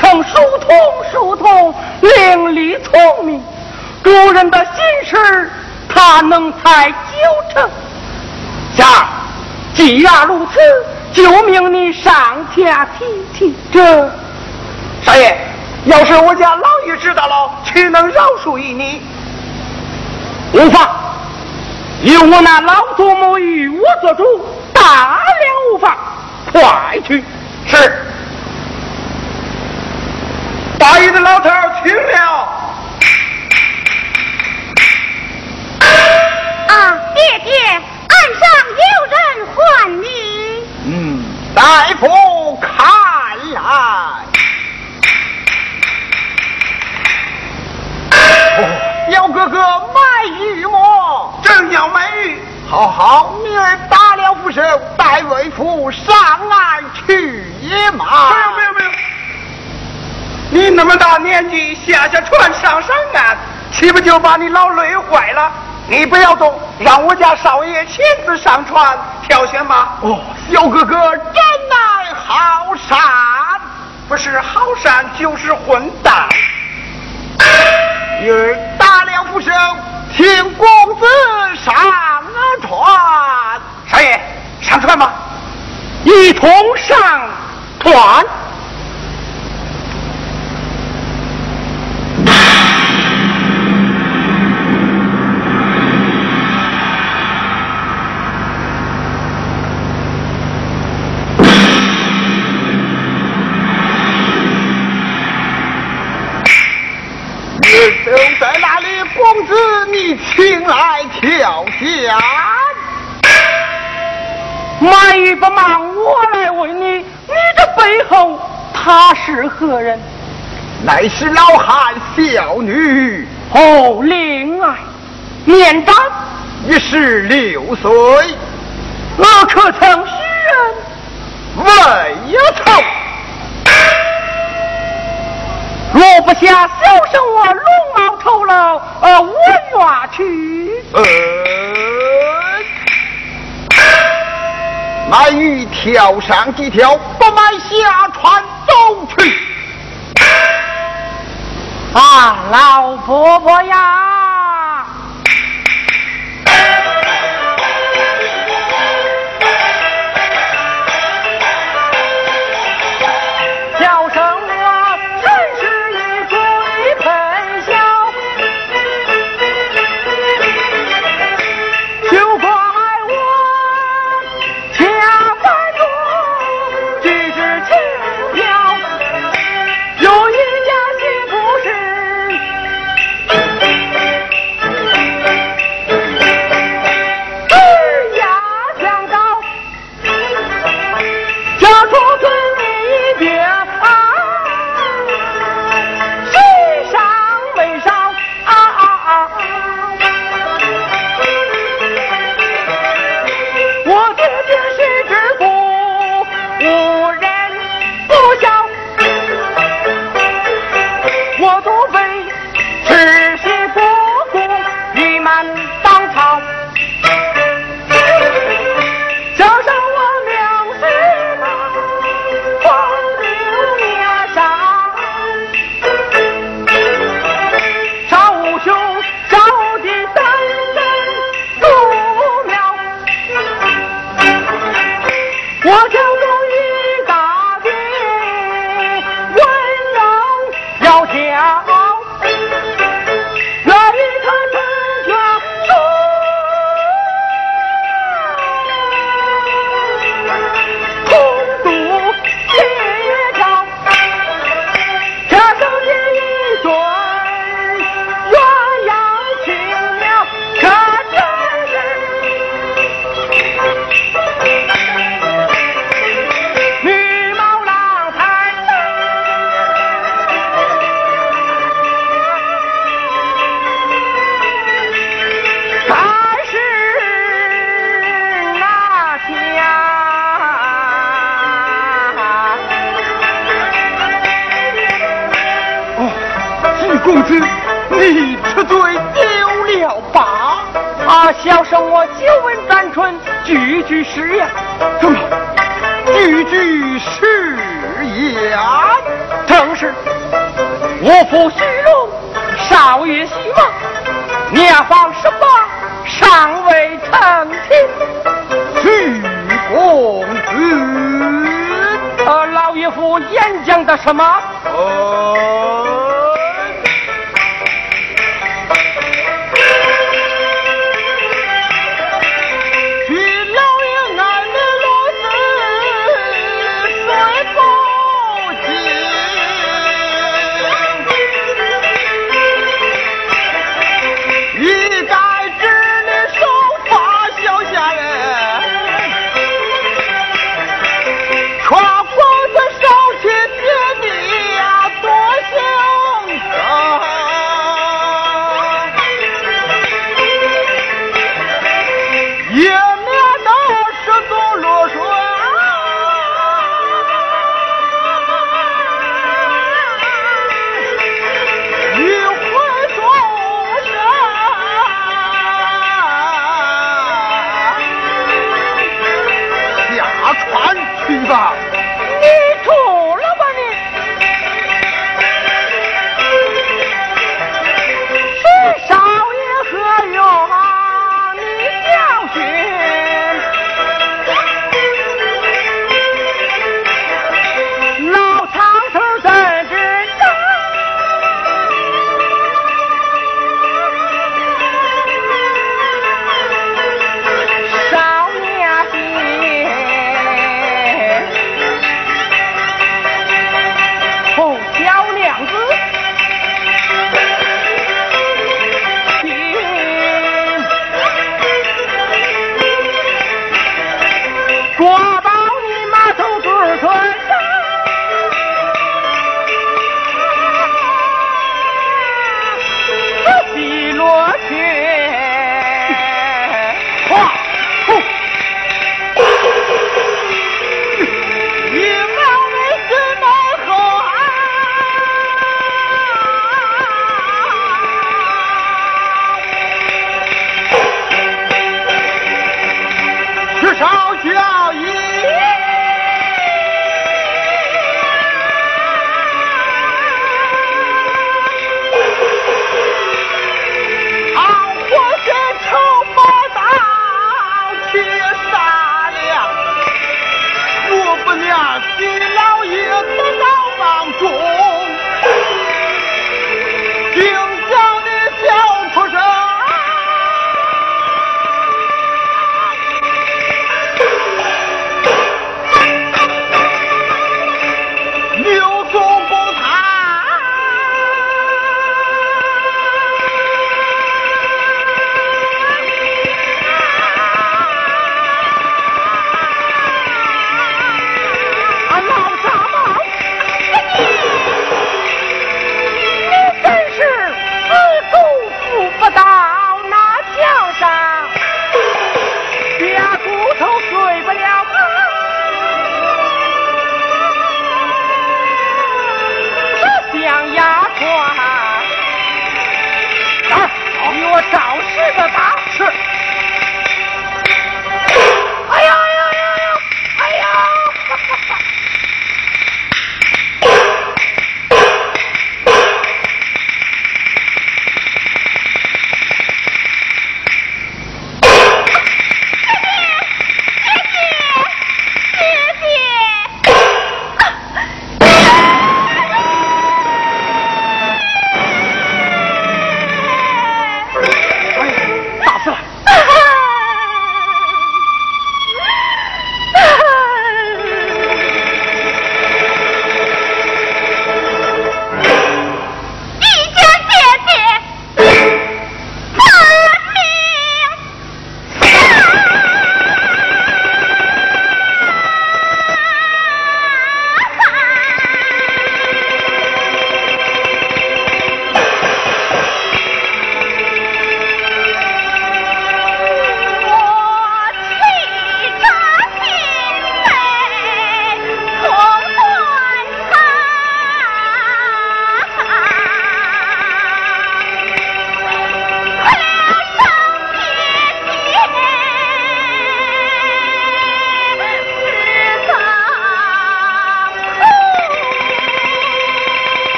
称书童，书童伶俐聪明，主人的心事他能猜九成。下，既然如此，就命你上前提提。这少爷，要是我家老爷知道了，岂能饶恕于你？无妨，有我那老祖母与我做主，大量无妨。快去，是。大爷的老头听了。啊，爹爹，岸上有人唤你。嗯，大夫看来。哦，幺哥哥卖玉么？正要卖玉。好好，女儿打了副手，带为父上岸去野马。没有没有没有。你那么大年纪下下船上上岸，岂不就把你老累坏了？你不要动，让我家少爷亲自上船挑选吧。哦，小哥哥真乃好善，不是好善就是混蛋。女儿打了副手，请公子上船。少爷，上船吧？一同上船。请来挑选。忙与不忙，我来问你，你这背后他是何人？乃是老汉小女。哦，恋爱，年长一十六岁。我可曾许人？未曾。若不下小生我龙马酬劳，呃，我愿去。呃，买鱼跳上几条，不买下船走去。啊，老婆婆呀！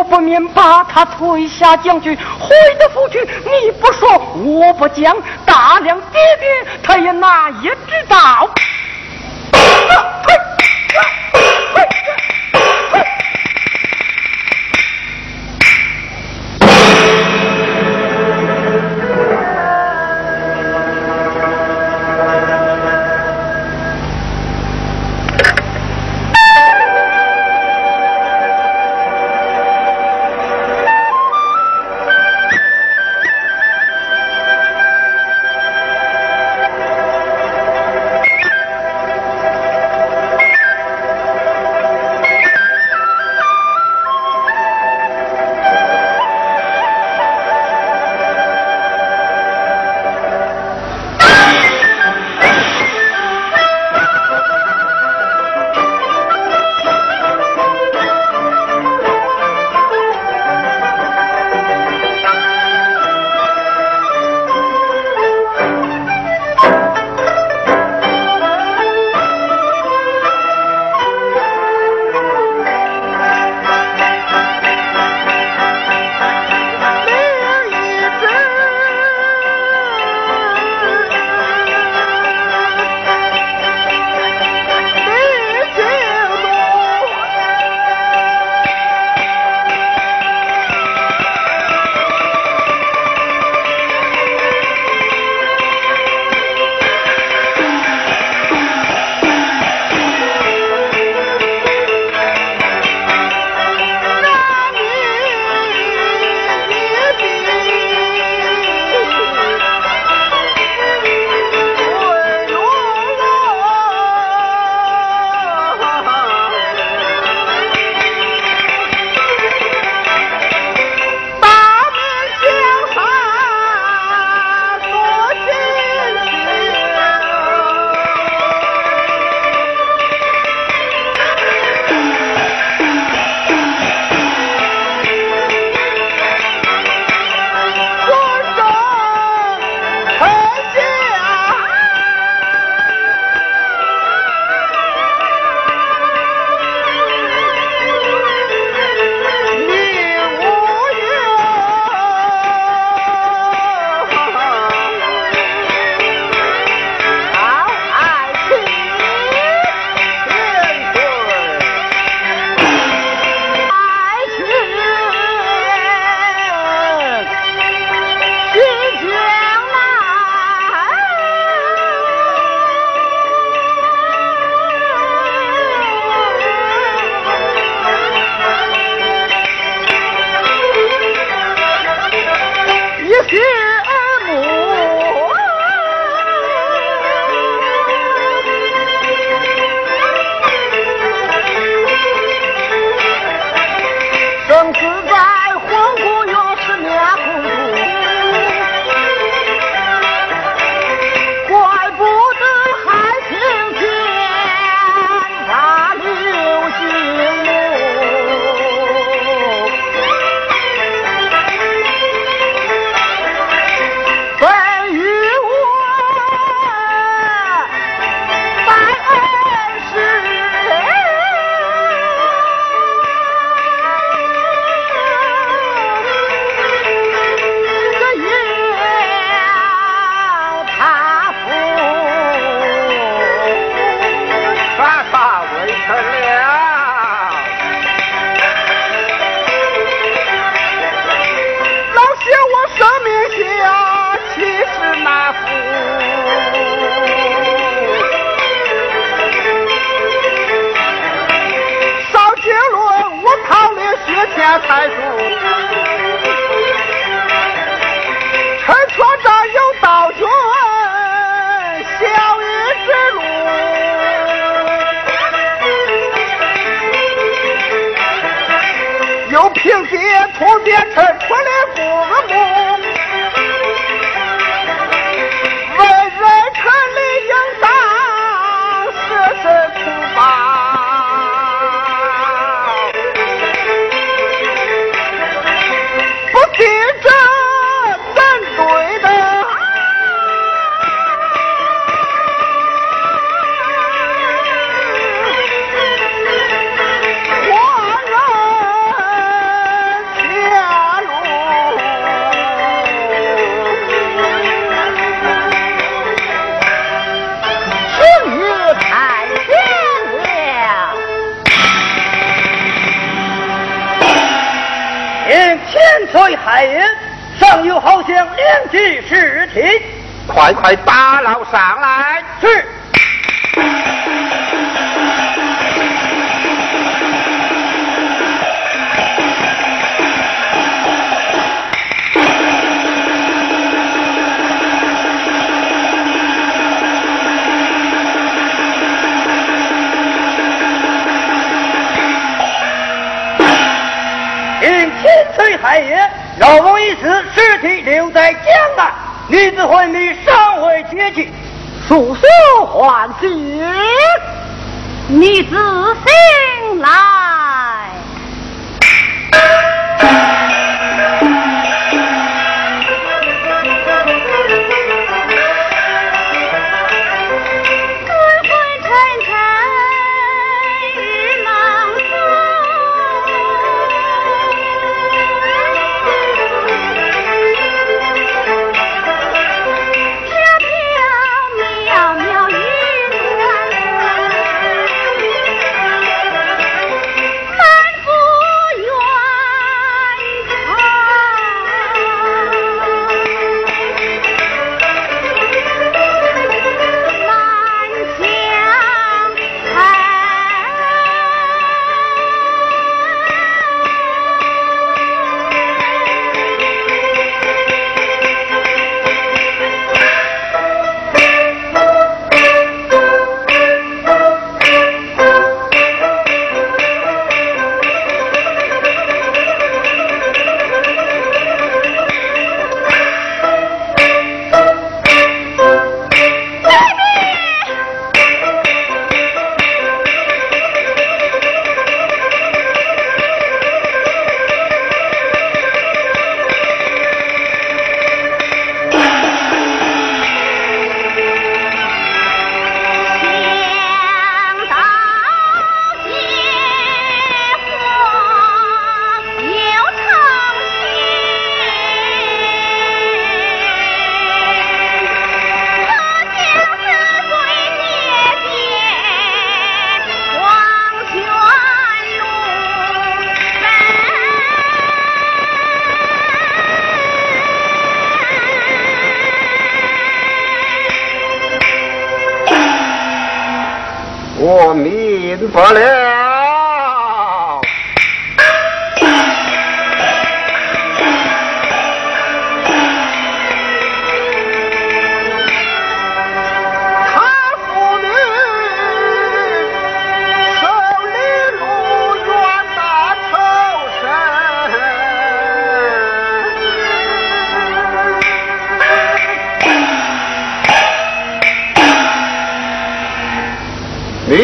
我不免把他推下将军，回得府去。你不说，我不讲，大梁爹爹他也哪也知道。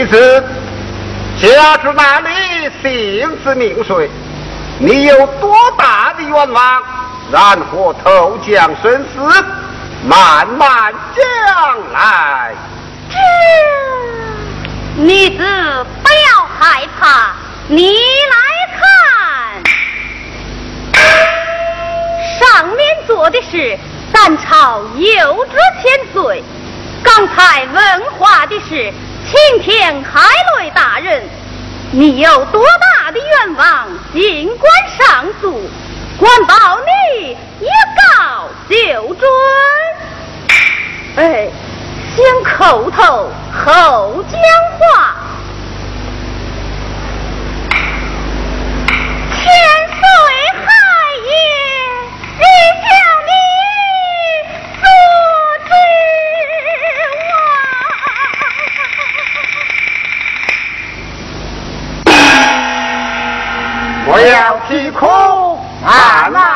子家住哪里？姓氏名谁？你有多大的愿望？然后投江生死，慢慢将来。女子不要害怕，你来看，上面坐的是咱朝有知千岁，刚才问话的是。青天海瑞大人，你有多大的愿望，尽管上诉，管保你一告就准。哎，先叩头后讲话。千岁海爷，你叫你做主。我要要虚空啊！那。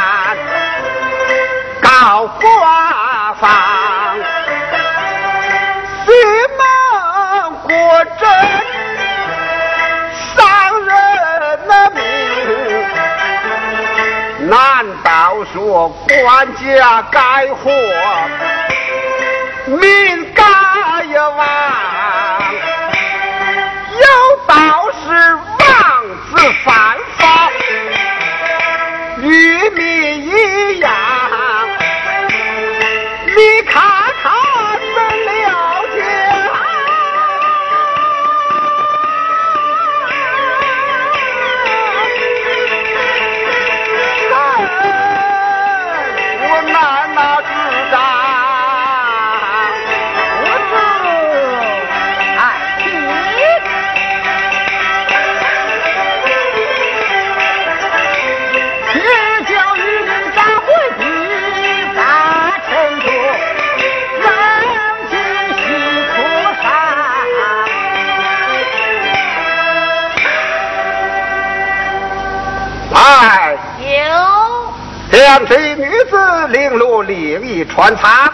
国房西门古镇伤人的命，难道说官家该活？民家也王，有道是王子犯法，与民。另一船舱，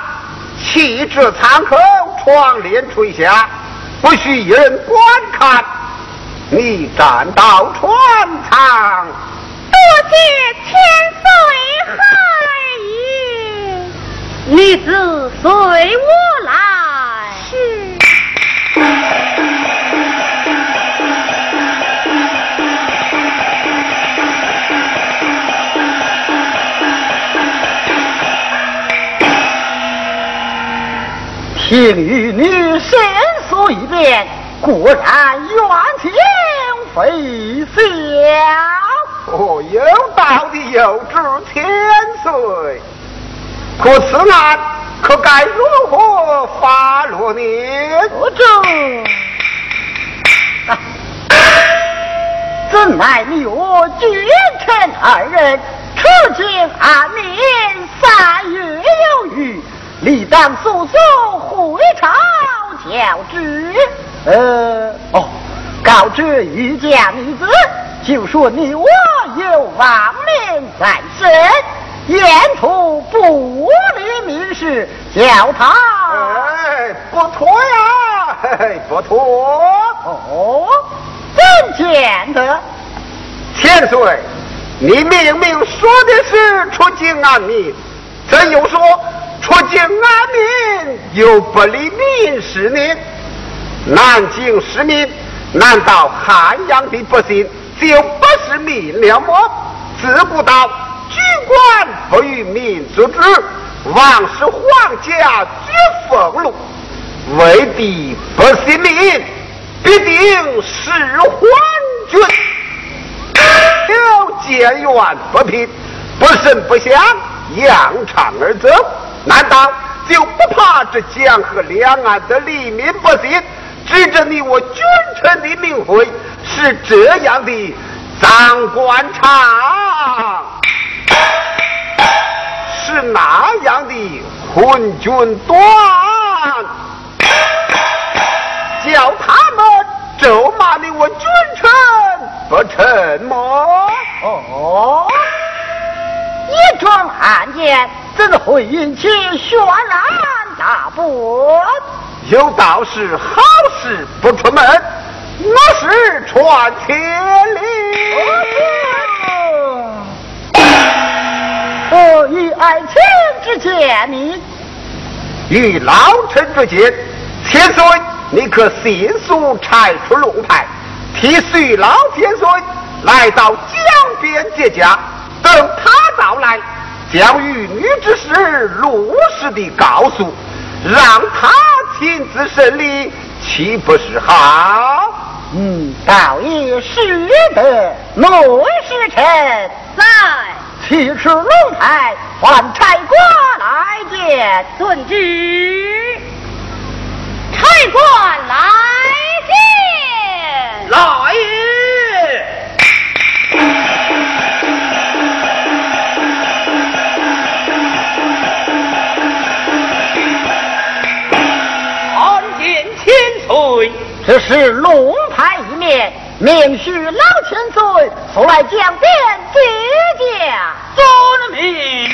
气质舱口，窗帘垂下，不许一人观看。你站到船舱，多谢千岁何爷。你自随我来。听与你申诉一遍，果然冤情非小。哦，有道的有知千岁，可此案可该如何发落呢？不中。怎奈你我君臣二人，处境安宁，三月有余。理当速速回朝交旨。呃，哦，告知御驾女子，就说你我有亡命在身，沿途不离民事，叫他哎，不妥呀，嘿嘿，不妥。哦，怎见得？千岁，你明明说的是出京安民，怎又说？出京安民又不理民事呢？南京市民难道汉阳的百姓就不是民了吗？自古道举官不与民族之，王室皇家绝俸禄，为帝不信民，必定是昏君。有见怨不平，不声不响，扬长而走。难道就不怕这江河两岸的黎民百姓指着你我君臣的名讳是这样的脏官场，是那样的昏君断，怎会引起轩然大波？有道是好事不出门，我是传千里。我与爱卿之见，你与老臣之见，千岁，你可迅速拆出龙牌，替随老千岁来到江边接驾，等他到来。将与女之事如实的告诉，让他亲自审理，岂不是好？嗯，倒也是的。内侍臣来，去出龙台，唤差官来见。遵旨。差官来见。来是龙牌一面，命许老千岁速来江边接驾。遵命。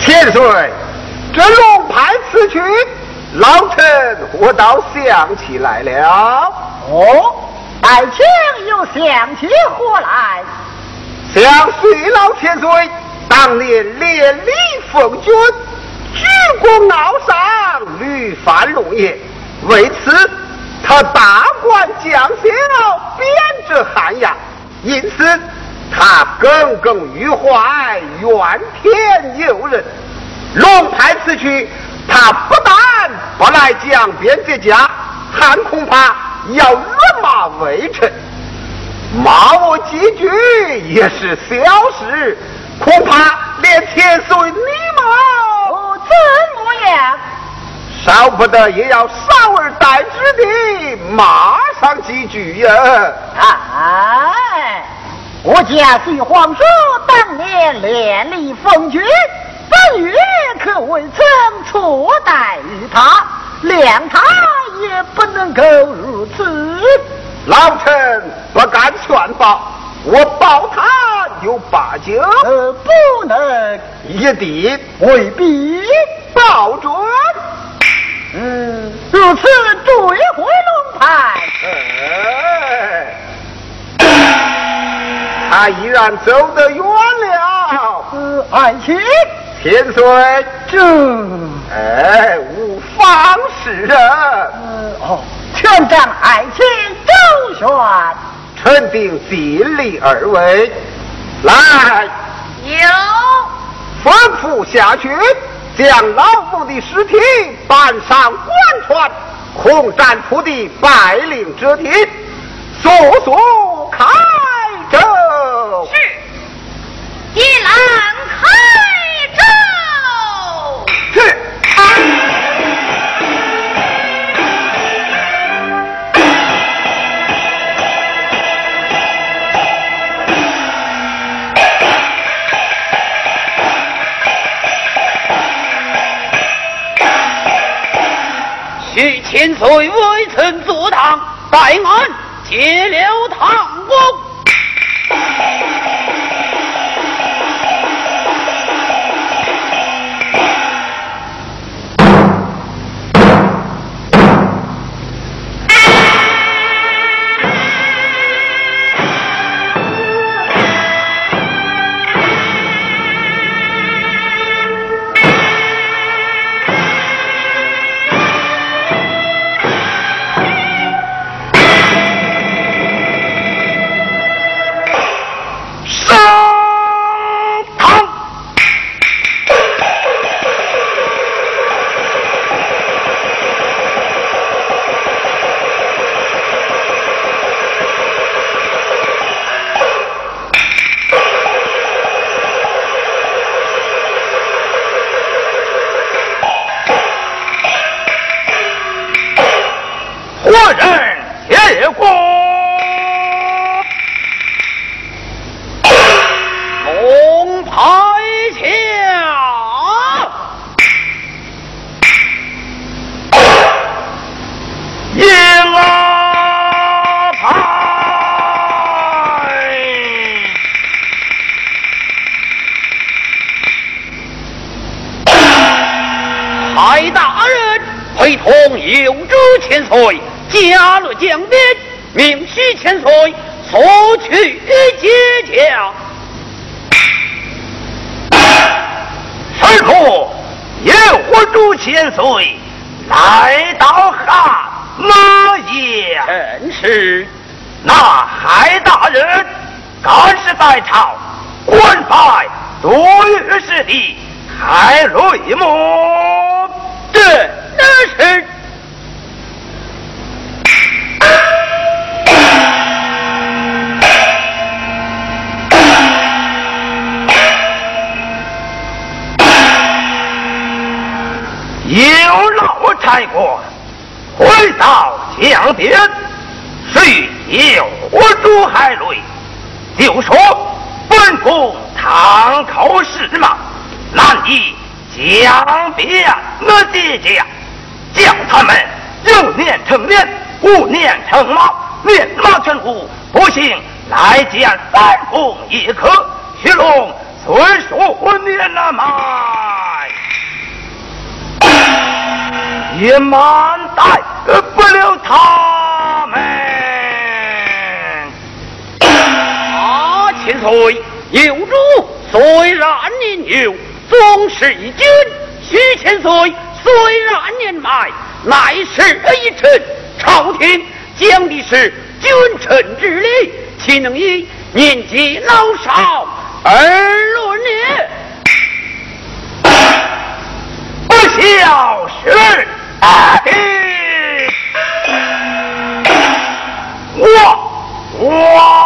千岁，这龙牌此去，老臣我倒想起来了。哦。爱卿又想起何来？想水老千岁当年连理奉君，举国傲上，屡犯龙颜。为此，他大管将校，贬谪汉阳。因此，他耿耿于怀，怨天尤人。龙派此去，他不但不来江边接驾，还恐怕。要辱骂微臣，骂我几句也是小事，恐怕连千岁你我怎么样？少不得也要少而代之的骂上几句呀！哎，我家徐皇叔当年连立封君，本月可未曾错待于他，谅他。也不能够如此，老臣不敢劝报，我保他有八九，不能一定未必保准。嗯，如此追回龙盘。他依然走得远了。爱卿，千岁，这哎，无方使人。哦，全仗爱卿周旋。臣定尽力而为。来，有吩咐下去，将老夫的尸体搬上官船，空战铺地百灵之体，速速开舟。是，一郎开许千岁微臣坐堂，待俺结了堂公。老差过，回到江边，谁有我主海瑞，就说本宫堂口是马，难以江边那姐姐，叫他们有年成年，无年成马，年马全无，不行来见三公也可，徐龙虽说年那买。也满带不了他们。啊，千岁，有主虽然年幼，总是一君；许千岁虽然年迈，乃是一臣。朝廷讲的是君臣之礼，岂能以年纪老少而论呢？不孝顺，啊，嘿，我我。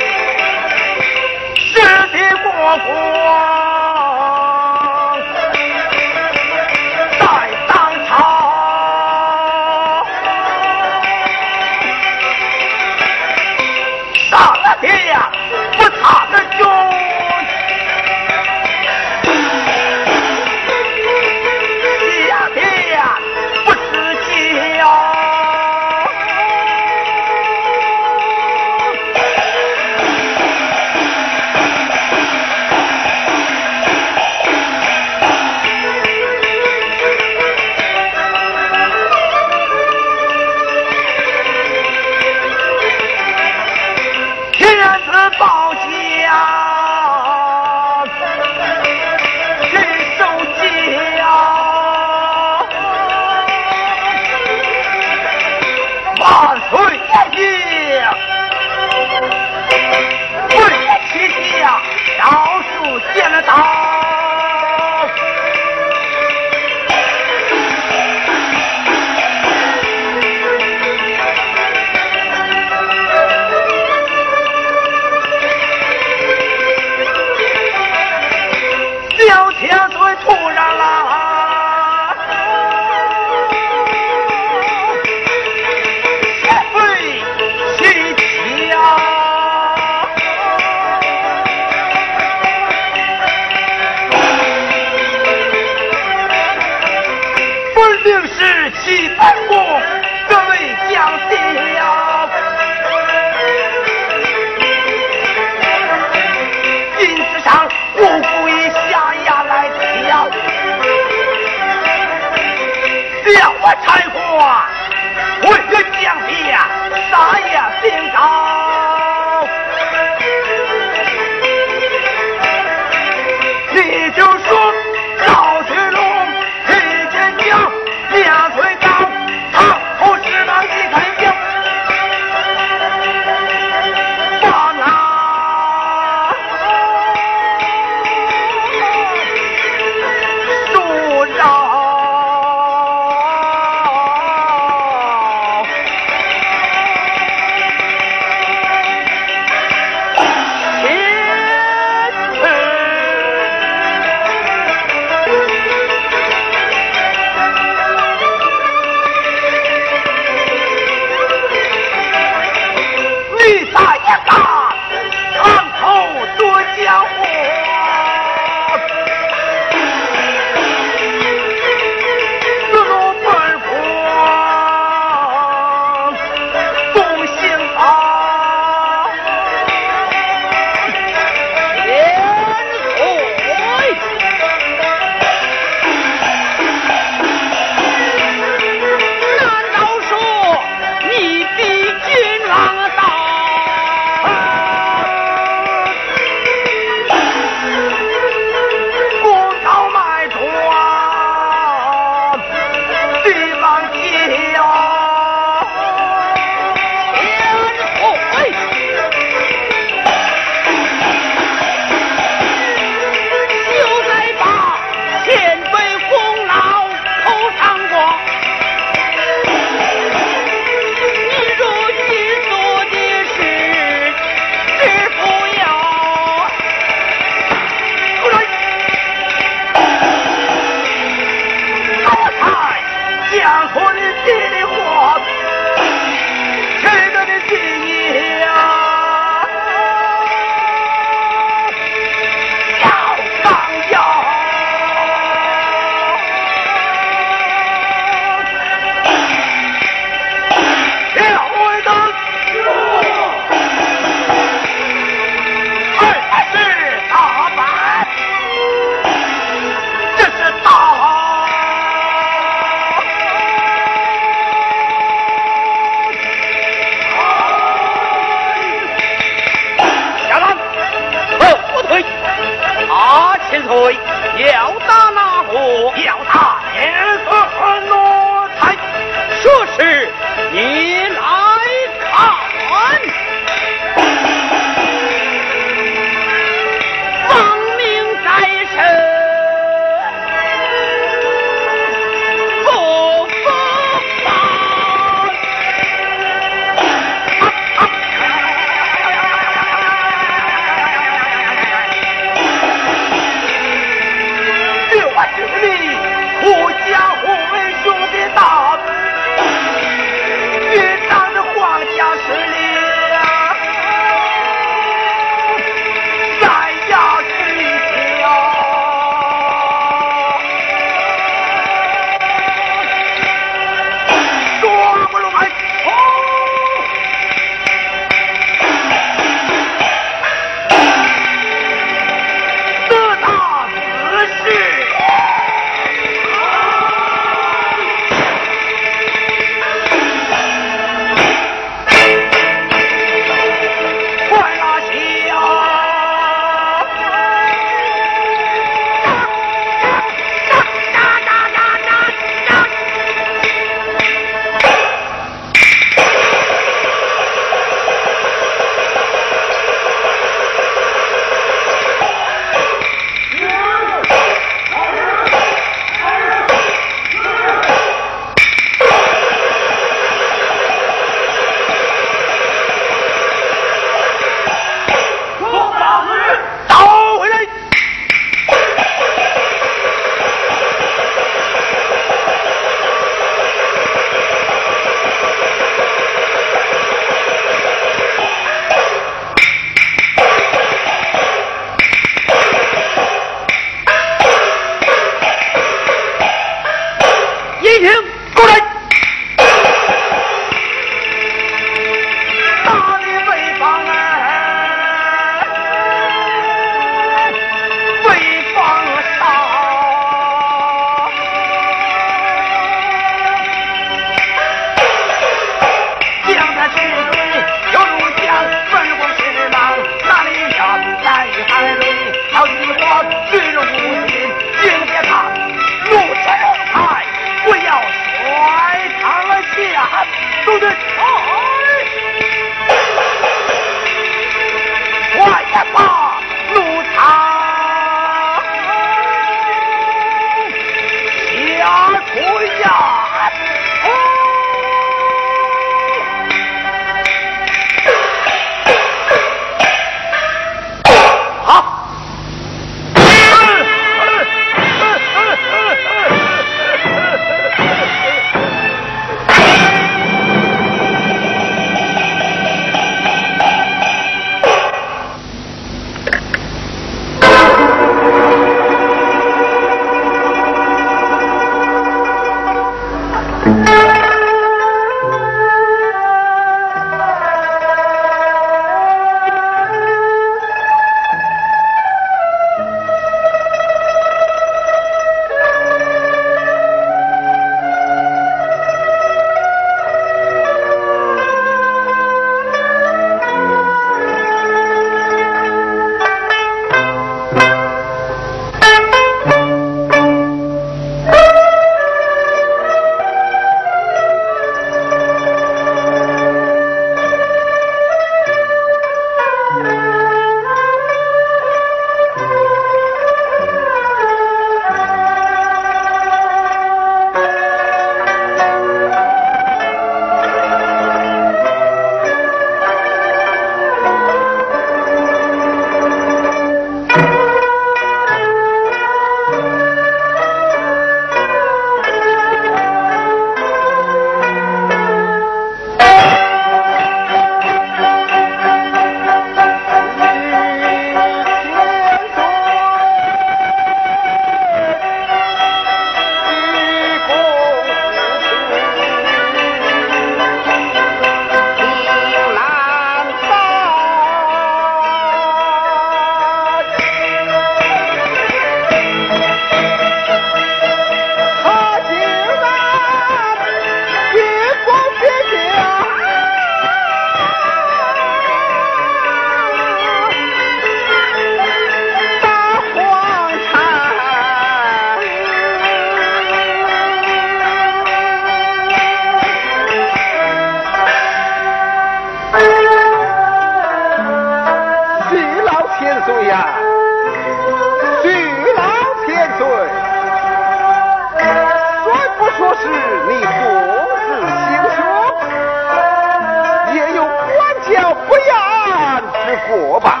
我吧。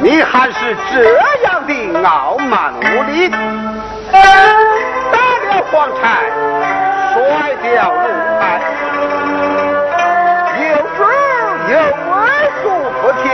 你还是这样的傲慢无礼，打了黄柴，摔掉炉台，有罪有罪，恕不听。